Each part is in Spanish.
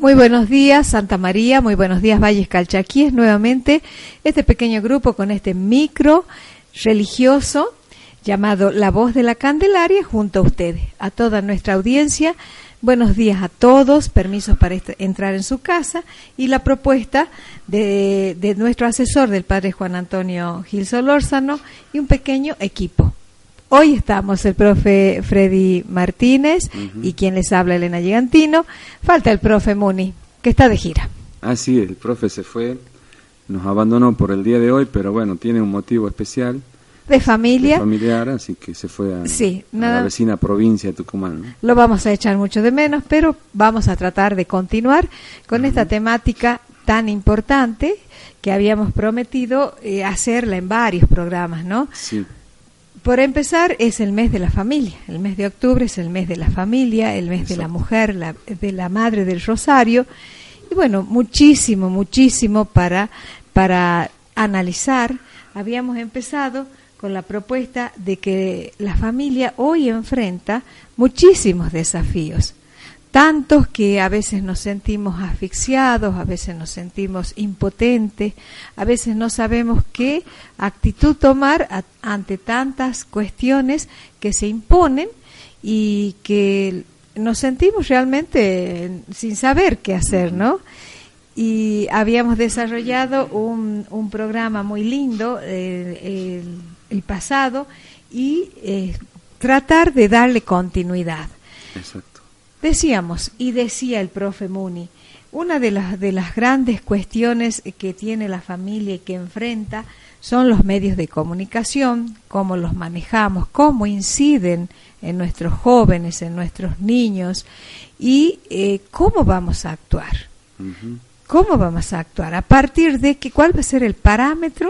Muy buenos días, Santa María, muy buenos días, Valles Calchaquíes, nuevamente este pequeño grupo con este micro religioso llamado La Voz de la Candelaria junto a ustedes, a toda nuestra audiencia. Buenos días a todos, permisos para entrar en su casa y la propuesta de, de nuestro asesor, del padre Juan Antonio Gil Solórzano y un pequeño equipo. Hoy estamos el profe Freddy Martínez y quien les habla Elena Gigantino. Falta el profe Muni, que está de gira. Ah, sí, el profe se fue, nos abandonó por el día de hoy, pero bueno, tiene un motivo especial. De familia. familiar, así que se fue a, la vecina provincia de Tucumán. Lo vamos a echar mucho de menos, pero vamos a tratar de continuar con esta temática tan importante que habíamos prometido eh, hacerla en varios programas, ¿no? Sí. Por empezar, es el mes de la familia. El mes de octubre es el mes de la familia, el mes de la mujer, la, de la madre del rosario. Y bueno, muchísimo, muchísimo para, para analizar. Habíamos empezado con la propuesta de que la familia hoy enfrenta muchísimos desafíos tantos que a veces nos sentimos asfixiados, a veces nos sentimos impotentes, a veces no sabemos qué actitud tomar ante tantas cuestiones que se imponen y que nos sentimos realmente sin saber qué hacer, ¿no? Y habíamos desarrollado un, un programa muy lindo eh, el, pasado y eh, tratar de darle continuidad. Exacto. Decíamos, y decía el profe Muni, una de las, de las grandes cuestiones que tiene la familia y que enfrenta son los medios de comunicación, cómo los manejamos, cómo inciden en nuestros jóvenes, en nuestros niños y eh, cómo vamos a actuar. ¿Cómo vamos a actuar? A partir de que, cuál va a ser el parámetro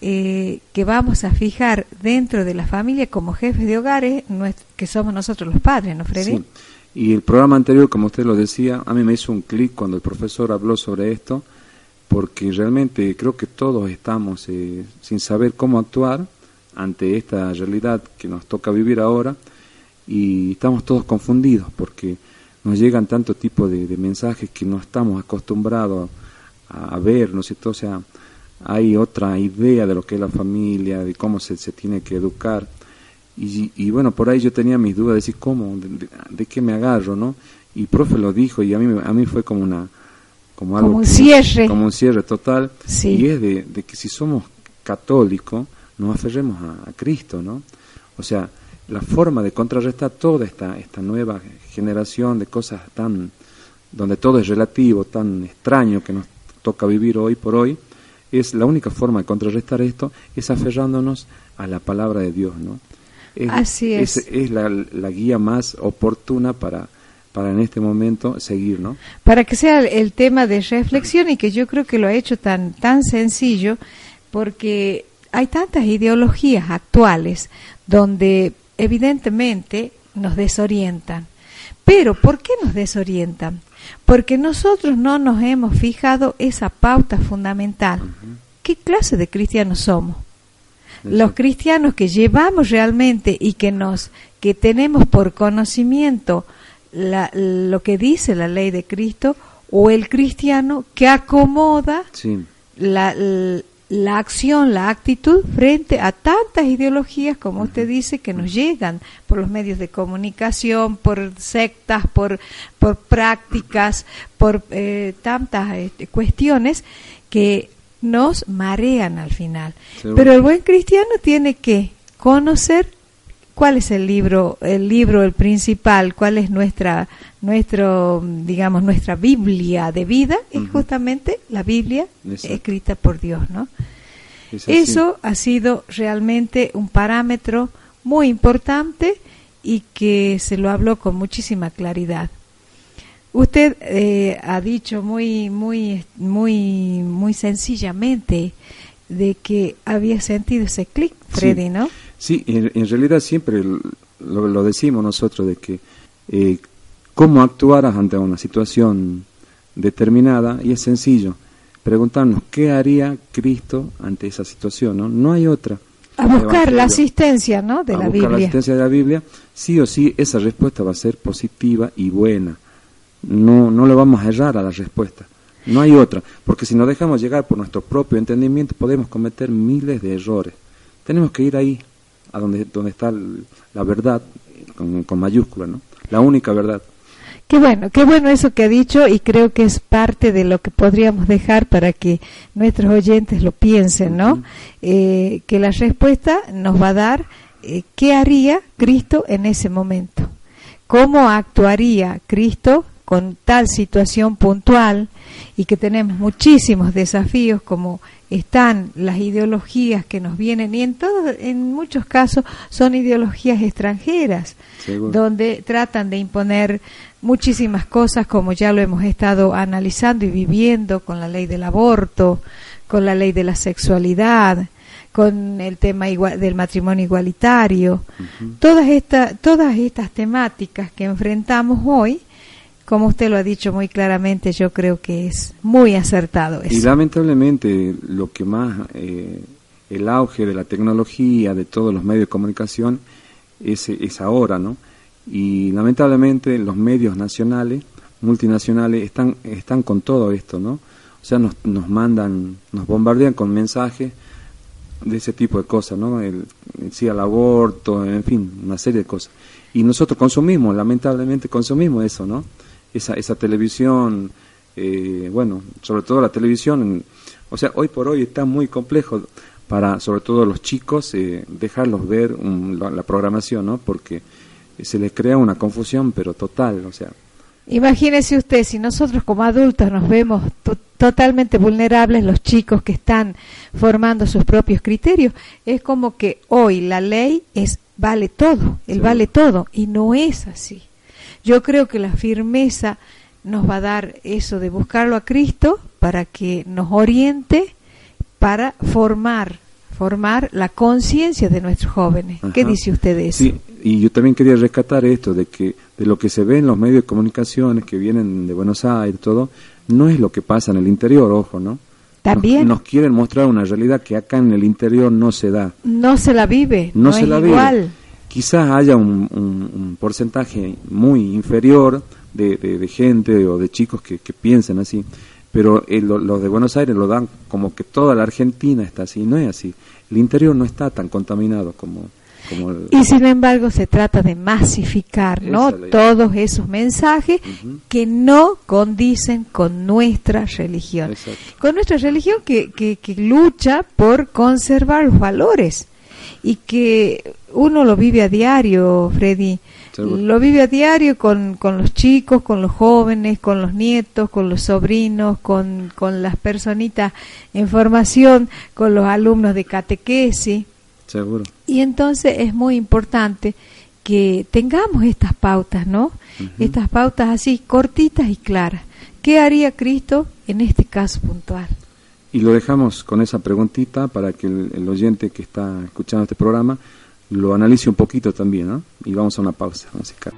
eh, que vamos a fijar dentro de la familia como jefes de hogares, que somos nosotros los padres, ¿no, Freddy? Y el programa anterior, como usted lo decía, a mí me hizo un clic cuando el profesor habló sobre esto, porque realmente creo que todos estamos eh, sin saber cómo actuar ante esta realidad que nos toca vivir ahora y estamos todos confundidos porque nos llegan tanto tipo de, mensajes que no estamos acostumbrados a, ver, ¿no es cierto? O sea, hay otra idea de lo que es la familia, de cómo se, se tiene que educar y, bueno, por ahí yo tenía mis dudas, de decir, ¿cómo? De, qué me agarro, no? Y el profe lo dijo y a mí, a mí fue como una... Como, algo un cierre. Como un cierre total. Y es de, que si somos católicos, nos aferremos a, Cristo, ¿no? O sea, la forma de contrarrestar toda esta, esta nueva generación de cosas tan... donde todo es relativo, tan extraño que nos toca vivir hoy por hoy, es la única forma de contrarrestar esto, es aferrándonos a la palabra de Dios, ¿no? Es, Así es. Es, la, guía más oportuna para, para en este momento seguir, ¿no? Para que sea el tema de reflexión y que yo creo que lo ha hecho tan, tan sencillo, porque hay tantas ideologías actuales donde evidentemente nos desorientan. Pero ¿por qué nos desorientan? Porque nosotros no nos hemos fijado esa pauta fundamental. ¿Qué clase de cristianos somos? Los cristianos que llevamos realmente y que nos que tenemos por conocimiento lo que dice la ley de Cristo o el cristiano que acomoda la, la, acción, la actitud frente a tantas ideologías, como usted dice, que nos llegan por los medios de comunicación, por sectas, por, por prácticas, por eh, tantas este, cuestiones que nos marean al final. Pero el buen cristiano tiene que conocer ¿Cuál es el libro, el libro, el principal? ¿Cuál es nuestra, nuestro, digamos, nuestra Biblia de vida? Es justamente la Biblia escrita por Dios, ¿no? Eso ha sido realmente un parámetro muy importante y que se lo habló con muchísima claridad. Usted eh, ha dicho muy, muy, muy, muy sencillamente de que había sentido ese clic, Freddy, ¿no? Sí, en, realidad siempre lo, decimos nosotros de que eh, cómo actuar ante una situación determinada y es sencillo preguntarnos qué haría Cristo ante esa situación, ¿no? No hay otra. A buscar la asistencia, ¿no? De la buscar la asistencia de la Biblia, sí o sí esa respuesta va a ser positiva y buena. No, no le vamos a errar a la respuesta. No hay otra, porque si nos dejamos llegar por nuestro propio entendimiento podemos cometer miles de errores. Tenemos que ir ahí, a donde, donde está la verdad, con, con mayúscula, ¿no? La única verdad. Qué bueno, qué bueno eso que ha dicho y creo que es parte de lo que podríamos dejar para que nuestros oyentes lo piensen, ¿no? Eh, que la respuesta nos va a dar eh, qué haría Cristo en ese momento, cómo actuaría Cristo con tal situación puntual y que tenemos muchísimos desafíos como están las ideologías que nos vienen y en todos en muchos casos son ideologías extranjeras donde tratan de imponer muchísimas cosas como ya lo hemos estado analizando y viviendo con la ley del aborto, con la ley de la sexualidad, con el tema del matrimonio igualitario. Todas estas todas estas temáticas que enfrentamos hoy, como usted lo ha dicho muy claramente, yo creo que es muy acertado eso. Y lamentablemente lo que más eh, el auge de la tecnología, de todos los medios de comunicación es, es ahora, ¿no? y lamentablemente los medios nacionales, multinacionales, están, están con todo esto, ¿no? O sea, nos, nos mandan, nos bombardean con mensajes de ese tipo de cosas, ¿no? El, sí al aborto, en fin, una serie de cosas. Y nosotros consumimos, lamentablemente consumimos eso, ¿no? Esa, esa televisión, eh, bueno, sobre todo la televisión, o sea, hoy por hoy está muy complejo para, sobre todo los chicos, eh, dejarlos ver la, la, programación, ¿no? Porque se le crea una confusión, pero total, o sea. Imagínese usted, si nosotros como adultos nos vemos totalmente vulnerables, los chicos que están formando sus propios criterios, es como que hoy la ley es vale todo, el vale todo, y no es así. Yo creo que la firmeza nos va a dar eso de buscarlo a Cristo para que nos oriente para formar formar la conciencia de nuestros jóvenes. ¿Qué dice usted de eso? Sí, y yo también quería rescatar esto de que de lo que se ve en los medios de comunicaciones que vienen de Buenos Aires, todo, no es lo que pasa en el interior, ojo, ¿no? También. Nos, quieren mostrar una realidad que acá en el interior no se da. No se la vive. No, se la igual. Quizás haya un, porcentaje muy inferior de, de, gente o de chicos que, que piensan así, pero eh, los de Buenos Aires lo dan como que toda la Argentina está así, no es así. El interior no está tan contaminado como... como Y sin embargo se trata de masificar ¿no? todos esos mensajes que no condicen con nuestra religión. Con nuestra religión que, que, que lucha por conservar los valores y que uno lo vive a diario, Freddy. Lo vive a diario con, con los chicos, con los jóvenes, con los nietos, con los sobrinos, con, con las personitas en formación, con los alumnos de catequesis. Seguro. Y entonces es muy importante que tengamos estas pautas, ¿no? Estas pautas así cortitas y claras. ¿Qué haría Cristo en este caso puntual? Y lo dejamos con esa preguntita para que el oyente que está escuchando este programa lo analice un poquito también, ¿no? Y vamos a una pausa musical.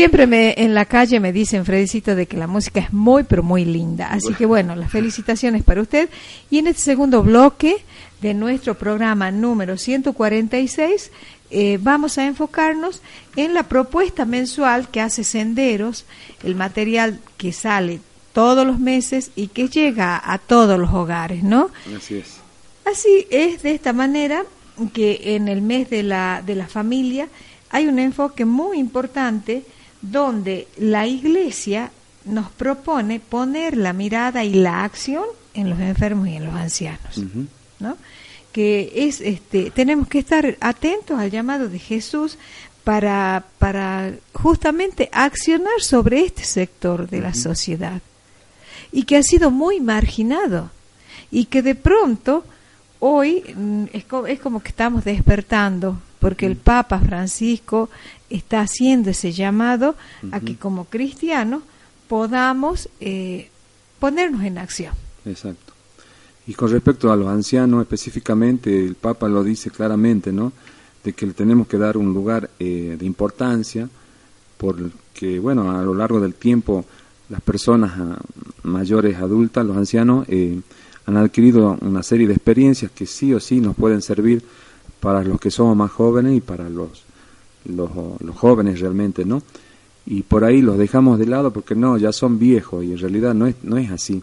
Siempre me, en la calle me dicen, Fredicito, de que la música es muy, pero muy linda. Así que bueno, las felicitaciones para usted. Y en este segundo bloque de nuestro programa número 146, eh, vamos a enfocarnos en la propuesta mensual que hace Senderos, el material que sale todos los meses y que llega a todos los hogares, ¿no? Así es. Así es de esta manera que en el mes de la, de la familia hay un enfoque muy importante donde la iglesia nos propone poner la mirada y la acción en los enfermos y en los ancianos. ¿no? Que es, este, tenemos que estar atentos al llamado de Jesús para, para justamente accionar sobre este sector de la sociedad y que ha sido muy marginado y que de pronto hoy mm, es como que estamos despertando porque el Papa Francisco está haciendo ese llamado a que como cristianos podamos eh, ponernos en acción. Exacto. Y con respecto a los ancianos específicamente, el Papa lo dice claramente, ¿no? De que le tenemos que dar un lugar eh, de importancia, porque, bueno, a lo largo del tiempo las personas ah, mayores, adultas, los ancianos, eh, han adquirido una serie de experiencias que sí o sí nos pueden servir para los que somos más jóvenes y para los, los, jóvenes realmente, ¿no? Y por ahí los dejamos de lado porque no, ya son viejos y en realidad no es, no es así.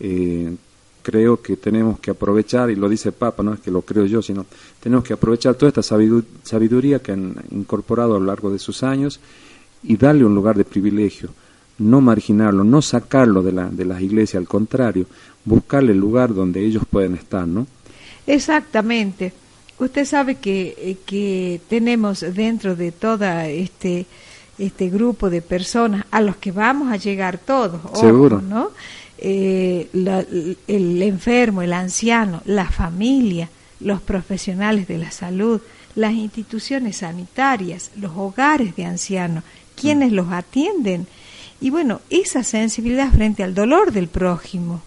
Eh, creo que tenemos que aprovechar, y lo dice el Papa, no es que lo creo yo, sino tenemos que aprovechar toda esta sabidu- sabiduría que han incorporado a lo largo de sus años y darle un lugar de privilegio, no marginarlo, no sacarlo de, la, de las iglesias, al contrario, buscarle el lugar donde ellos pueden estar, ¿no? Exactamente. Usted sabe que, eh, que tenemos dentro de toda este este grupo de personas a los que vamos a llegar todos, ojo, Seguro. ¿no? Eh, la- el enfermo, el anciano, la familia, los profesionales de la salud, las instituciones sanitarias, los hogares de ancianos, quienes los atienden. Y bueno, esa sensibilidad frente al dolor del prójimo,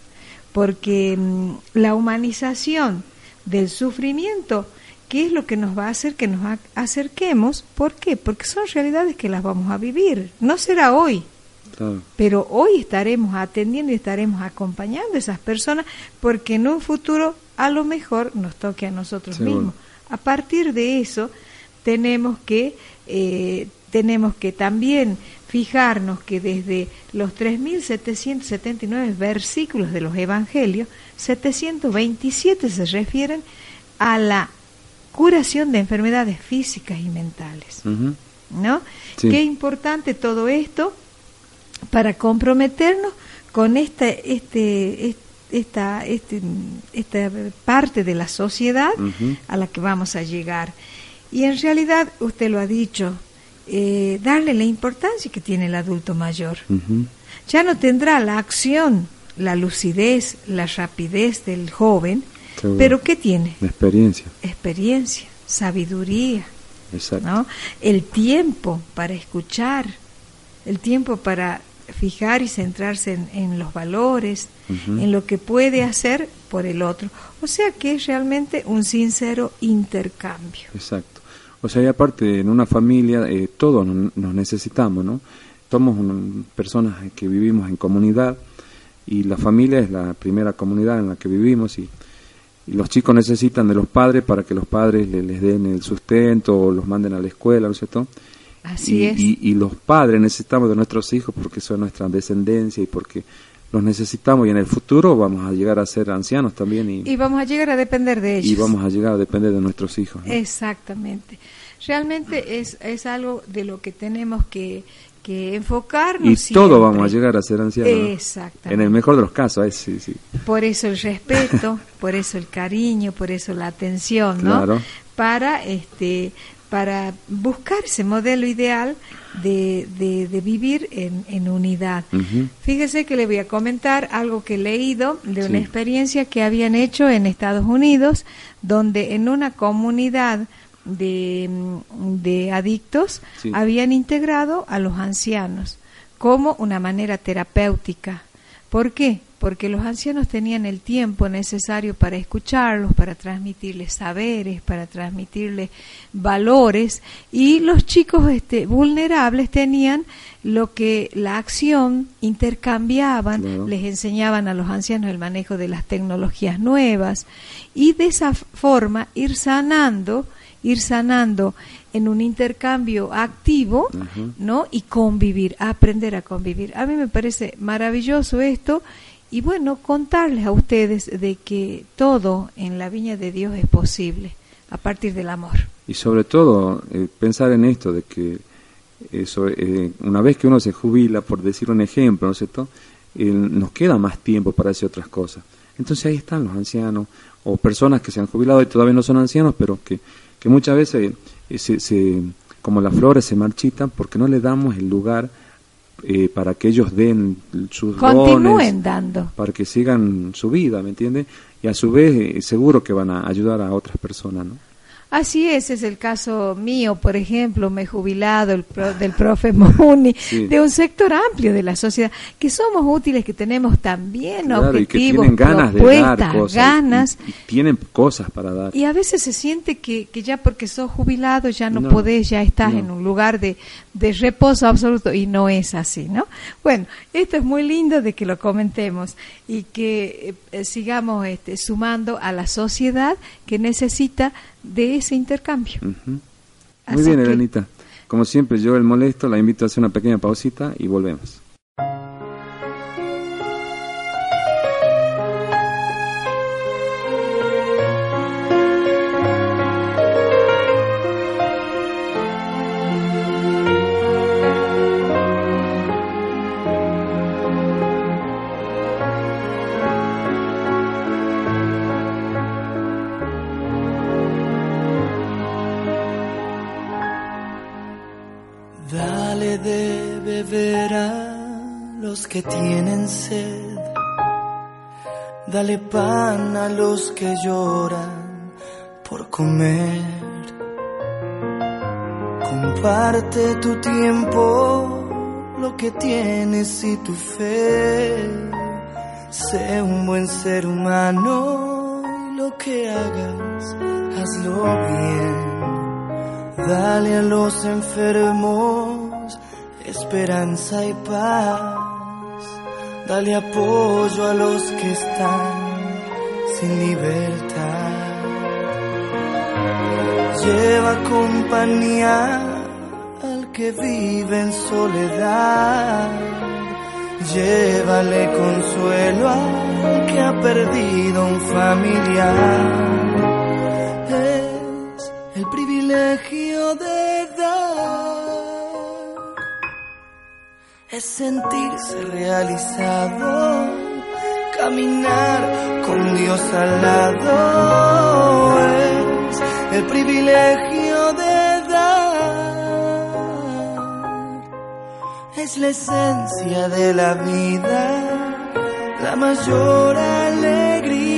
porque mm, la humanización del sufrimiento, ¿qué es lo que nos va a hacer que nos acerquemos? ¿Por qué? Porque son realidades que las vamos a vivir. No será hoy, Claro. pero hoy estaremos atendiendo y estaremos acompañando a esas personas porque en un futuro a lo mejor nos toque a nosotros mismos. A partir de eso tenemos que eh, tenemos que también fijarnos que desde los 3.779 versículos de los evangelios, 727 se refieren a la curación de enfermedades físicas y mentales. ¿no? Sí. Qué importante todo esto para comprometernos con esta, este, est- esta, este, esta parte de la sociedad a la que vamos a llegar. Y en realidad, usted lo ha dicho, eh, darle la importancia que tiene el adulto mayor. Ya no tendrá la acción, la lucidez, la rapidez del joven, Seguro. pero ¿qué tiene? La experiencia, Experiencia, sabiduría. El tiempo para escuchar, el tiempo para fijar y centrarse en, en los valores, en lo que puede hacer por el otro. O sea que es realmente un sincero intercambio. Exacto. O sea, y aparte, en una familia eh, todos nos necesitamos, ¿no? Somos un- personas que vivimos en comunidad y la familia es la primera comunidad en la que vivimos y los chicos necesitan de los padres para que los padres le- les den el sustento o los manden a la escuela, ¿no es cierto? Así y, es. Y, y los padres necesitamos de nuestros hijos porque son nuestra descendencia y porque los necesitamos y en el futuro vamos a llegar a ser ancianos también y, Y vamos a llegar a depender de ellos. y vamos a llegar a depender de nuestros hijos. ¿no? Exactamente. Realmente es, es algo de lo que tenemos que, que enfocarnos. Y siempre. todos vamos a llegar a ser ancianos. ¿no? Exactamente. En el mejor de los casos, es, sí, sí. Por eso el respeto, por eso el cariño, por eso la atención, ¿no? Claro. Para este para buscar ese modelo ideal de, de, de vivir en, en unidad. Fíjese que le voy a comentar algo que he leído de una Sí. experiencia que habían hecho en Estados Unidos, donde en una comunidad de, de adictos Sí. habían integrado a los ancianos como una manera terapéutica. ¿Por qué? porque los ancianos tenían el tiempo necesario para escucharlos, para transmitirles saberes, para transmitirles valores, y los chicos este, vulnerables tenían lo que la acción intercambiaban, Claro. les enseñaban a los ancianos el manejo de las tecnologías nuevas, y de esa forma ir sanando, ir sanando en un intercambio activo. ¿no? Y convivir, aprender a convivir. A mí me parece maravilloso esto y bueno, contarles a ustedes de que todo en la viña de Dios es posible a partir del amor. Y sobre todo, eh, pensar en esto de que eso, eh, una vez que uno se jubila, por decir un ejemplo, ¿no es cierto? Eh, nos queda más tiempo para hacer otras cosas. Entonces ahí están los ancianos o personas que se han jubilado y todavía no son ancianos, pero que, que muchas veces, eh, se, se- como las flores, se marchitan porque no le damos el lugar eh, para que ellos den sus Continúen dones, dando. para que sigan su vida, ¿me entiende? Y a su vez, eh, seguro que van a ayudar a otras personas, ¿no? Así es, es el caso mío, por ejemplo, me he jubilado el pro- del profe Muni, Sí. de un sector amplio de la sociedad, que somos útiles, que tenemos también Claro, y que objetivos, tienen ganas de propuestas, dar cosas. y- ganas, Y, tienen cosas para dar. Y a veces se siente que, que ya porque sos jubilado ya no, No, podés, ya estás no. en un lugar de, de reposo absoluto y no es así, ¿no? Bueno, esto es muy lindo de que lo comentemos y que eh, eh, sigamos este, sumando a la sociedad que necesita de ese intercambio. Muy bien, Elenita. Como siempre, yo el molesto, la invito a hacer una pequeña pausita y volvemos. Los que lloran por comer. Comparte tu tiempo, lo que tienes y tu fe. Sé un buen ser humano y lo que hagas, hazlo bien. Dale a los enfermos esperanza y paz. Dale apoyo a los que están sin libertad. Lleva compañía al que vive en soledad. Llévale consuelo al que ha perdido un familiar es el privilegio de dar, es sentirse realizado, caminar con Dios al lado, es el privilegio de dar, es la esencia de la vida, la mayor alegría.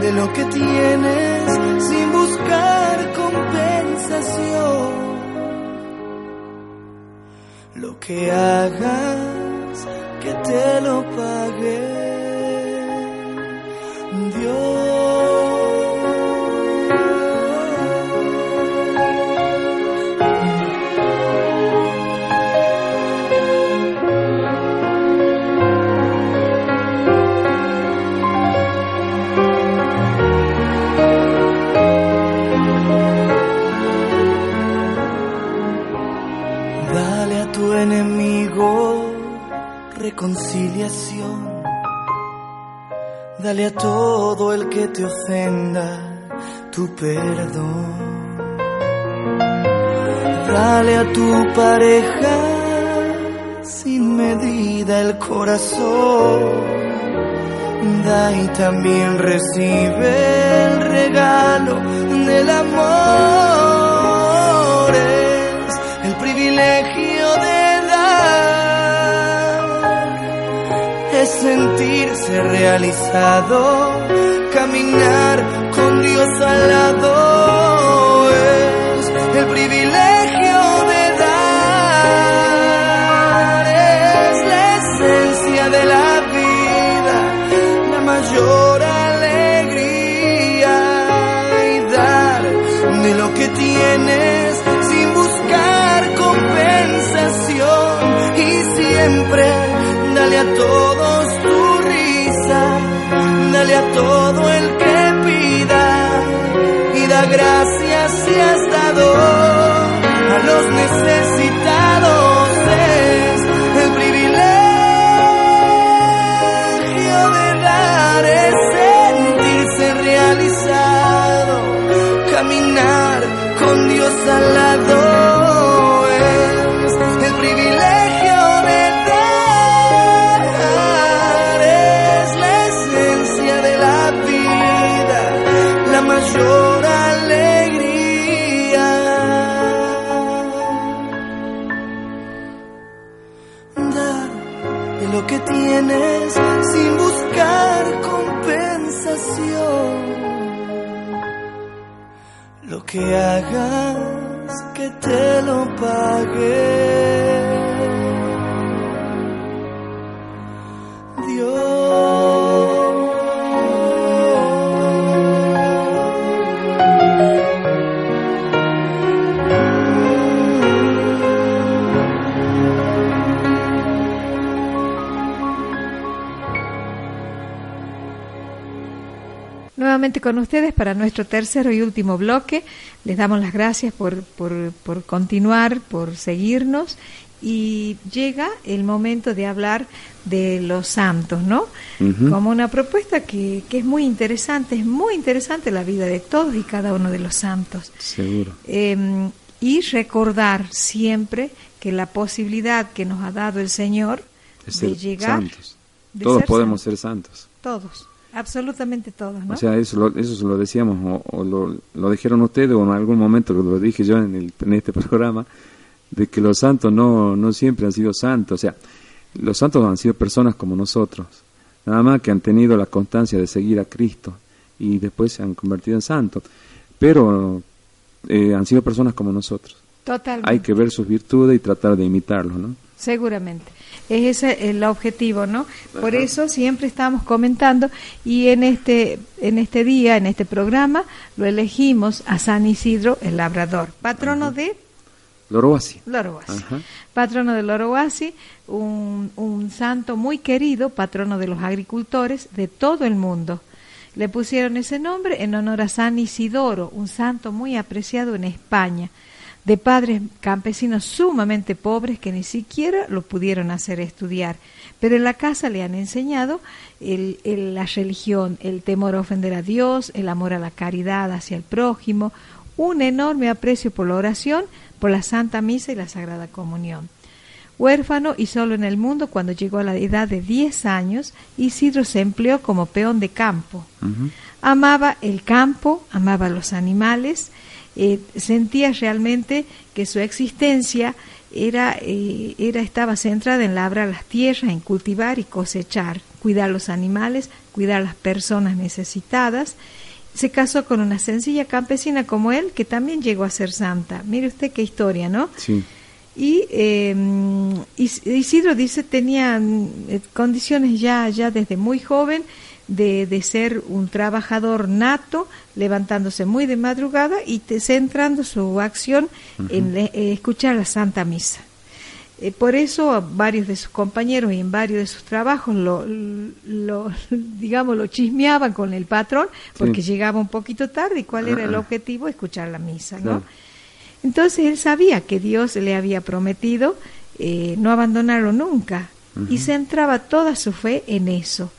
De lo que tienes sin buscar compensación. Lo que hagas, te lo pague Dios. Reconciliación. Dale a todo el que te ofenda tu perdón. Dale a tu pareja sin medida el corazón. Da y también recibe el regalo del amor. Es el privilegio sentirse realizado, caminar con Dios al lado es el privilegio de dar, es la esencia de la vida, la mayor alegría y dar de lo que tienes sin buscar compensación y siempre dale a todos dale a todo el que pida y da gracias si has dado Nuevamente con ustedes para nuestro tercero y último bloque. Les damos las gracias por, por, por continuar, por seguirnos y llega el momento de hablar de los santos, ¿no? Como una propuesta que, que es muy interesante, es muy interesante la vida de todos y cada uno de los santos. Seguro. Eh, y recordar siempre que la posibilidad que nos ha dado el Señor De de llegar, santos. de Todos ser podemos ser santos. todos, absolutamente todos, ¿no? O sea, eso lo, eso se lo decíamos, o, o lo, lo dijeron ustedes, o en algún momento lo dije yo en, el, en este programa, de que los santos no, no siempre han sido santos. O sea, los santos han sido personas como nosotros, nada más que han tenido la constancia de seguir a Cristo y después se han convertido en santos. Pero eh, han sido personas como nosotros. Totalmente. Hay que ver sus virtudes y tratar de imitarlos, ¿no? Seguramente. Es ese el objetivo, ¿no? Por eso siempre estamos comentando y en este en este día, en este programa, lo elegimos a San Isidro el Labrador, patrono de Loroasi. Patrono de Lorohuasi, un, un santo muy querido, patrono de los agricultores de todo el mundo. Le pusieron ese nombre en honor a San Isidoro, un santo muy apreciado en España, de padres campesinos sumamente pobres que ni siquiera lo pudieron hacer estudiar. Pero en la casa le han enseñado el- el- la religión, el temor a ofender a Dios, el amor a la caridad hacia el prójimo, un enorme aprecio por la oración, por la Santa Misa y la Sagrada Comunión. Huérfano y solo en el mundo, cuando llegó a la edad de 10 años, Isidro se empleó como peón de campo. Amaba el campo, amaba los animales, eh, sentía realmente que su existencia era, eh, era, estaba centrada en labrar las tierras, en cultivar y cosechar, cuidar los animales, cuidar las personas necesitadas. Se casó con una sencilla campesina como él, que también llegó a ser santa. Mire usted qué historia, ¿no? Sí. Y eh, Is- Isidro dice tenía eh, condiciones ya, ya desde muy joven de, de ser un trabajador nato, levantándose muy de madrugada y te- centrando su acción en le- eh, escuchar la Santa Misa. Eh, por eso a varios de sus compañeros y en varios de sus trabajos lo, lo digamos lo chismeaban con el patrón porque Sí. llegaba un poquito tarde y cuál era el Ah, objetivo escuchar la misa, ¿no? Entonces él sabía que Dios le había prometido eh, no abandonarlo nunca y centraba toda su fe en eso.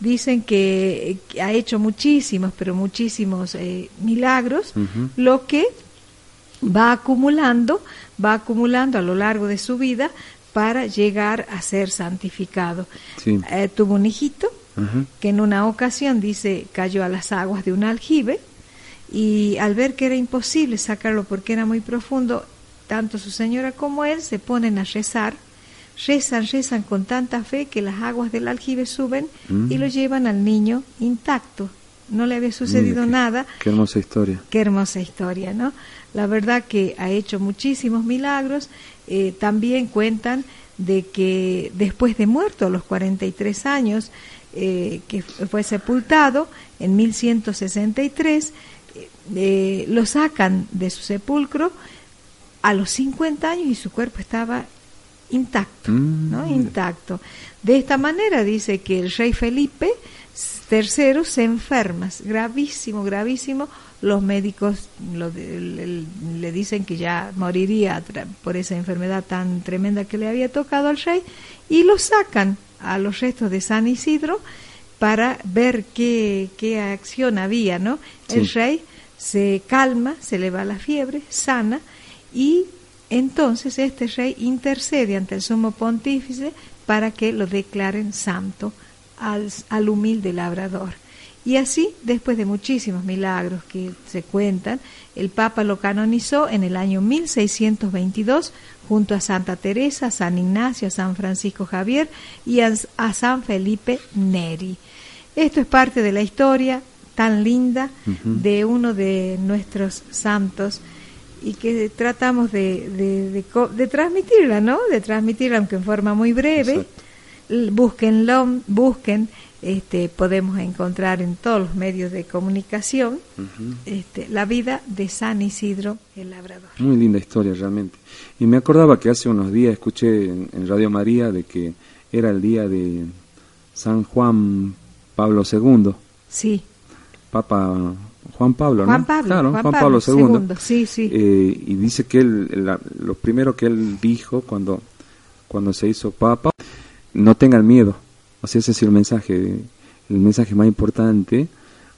Dicen que, ha hecho muchísimos, pero muchísimos eh, milagros, lo que va acumulando, va acumulando a lo largo de su vida para llegar a ser santificado. Sí. Eh, tuvo un hijito que en una ocasión dice cayó a las aguas de un aljibe y al ver que era imposible sacarlo porque era muy profundo, tanto su señora como él se ponen a rezar, rezan, rezan con tanta fe que las aguas del aljibe suben Mm. y lo llevan al niño intacto. No le había sucedido Mira qué- nada. Qué hermosa historia. Qué hermosa historia, ¿no? La verdad que ha hecho muchísimos milagros. Eh, también cuentan de que después de muerto, a los 43 años, eh, que fue sepultado en 1163, eh, eh, lo sacan de su sepulcro a los 50 años y su cuerpo estaba intacto, Mm, ¿no? Intacto. De esta manera dice que el rey Felipe III se enferma, gravísimo, gravísimo. Los médicos lo le, le dicen que ya moriría por esa enfermedad tan tremenda que le había tocado al rey y lo sacan a los restos de San Isidro para ver qué, qué acción había, ¿no? El rey se calma, se le va la fiebre, sana y entonces este rey intercede ante el sumo pontífice para que lo declaren santo al, al humilde labrador. Y así, después de muchísimos milagros que se cuentan, el Papa lo canonizó en el año 1622 junto a Santa Teresa, a San Ignacio, a San Francisco Javier y a, San Felipe Neri. Esto es parte de la historia tan linda de uno de nuestros santos y que tratamos de, de, de transmitirla, ¿no? De transmitirla, aunque en forma muy breve. Exacto. Búsquenlo, busquen, este, podemos encontrar en todos los medios de comunicación este, la vida de San Isidro el Labrador. Muy linda historia realmente. Y me acordaba que hace unos días escuché en, en Radio María de que era el día de San Juan Pablo II, Sí, Papa Juan Pablo, ¿no? Juan Pablo, Claro, Juan Juan Pablo Pablo, II. Sí, sí. Eh, y dice que él, la- lo primero que él dijo cuando, cuando se hizo Papa, no tengan miedo. O sea, ese es el mensaje, el mensaje más importante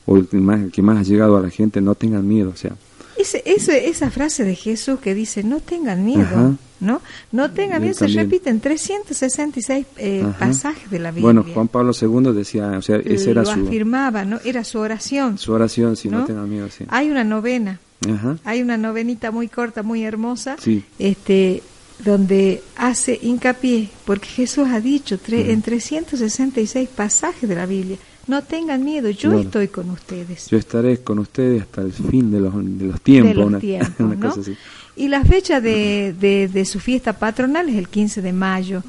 o el que más, el que más ha llegado a la gente, no tengan miedo. O sea, Ese, ese- esa frase de Jesús que dice, no tengan miedo, Ajá. ¿no? No tengan miedo, se repite en 366 eh, pasajes de la Biblia. bueno, Juan Pablo II decía, o sea, esa era Lo su, afirmaba, ¿no? Era su oración. su oración, si no, ¿no? tengan miedo, sí. Hay una novena, Ajá. hay una novenita muy corta, muy hermosa, Sí. este donde hace hincapié, porque Jesús ha dicho tre- en 366 pasajes de la Biblia, no tengan miedo, yo estoy con ustedes. Yo estaré con ustedes hasta el fin de los, de los tiempos. de los una, tiempos, una ¿no? cosa así. Y la fecha de, de, de su fiesta patronal es el 15 de mayo.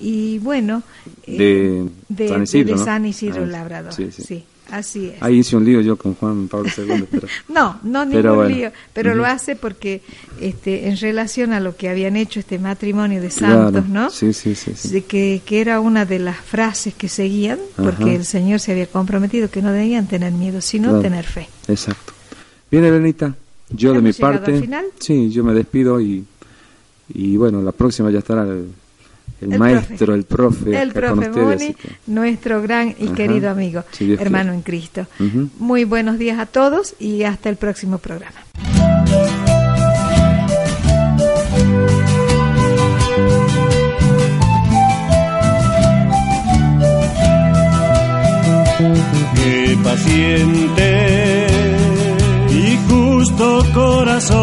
Y bueno, eh, De de, San Isidro, de ¿no? San Isidro Ah, Labrador. sí, sí. Así es. Ahí hice un lío yo con Juan Pablo II, pero No, no ningún Pero bueno. lío, pero lo hace porque este en relación a lo que habían hecho este matrimonio de claro, santos, ¿no? Sí, sí, sí. sí. De que, que era una de las frases que seguían, porque el Señor se había comprometido que no debían tener miedo, sino Claro. tener fe. Exacto. Bien, Elenita, yo de ¿Hemos mi parte, al final? sí, yo me despido y, y bueno, la próxima ya estará el, el El maestro, profe. el profe, El profe ustedes. Que- nuestro gran y Ajá. querido amigo, hermano quiere. en Cristo. Muy buenos días a todos y hasta el próximo programa. Qué paciente y justo corazón,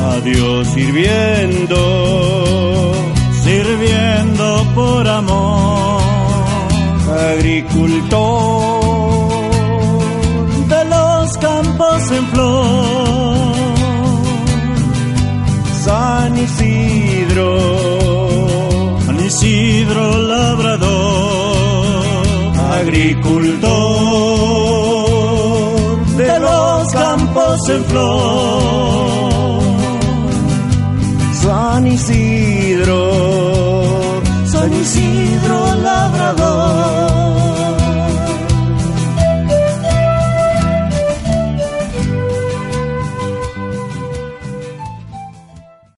a Dios sirviendo, agricultor de los campos en flor, San Isidro, San Isidro labrador, agricultor de los campos en flor.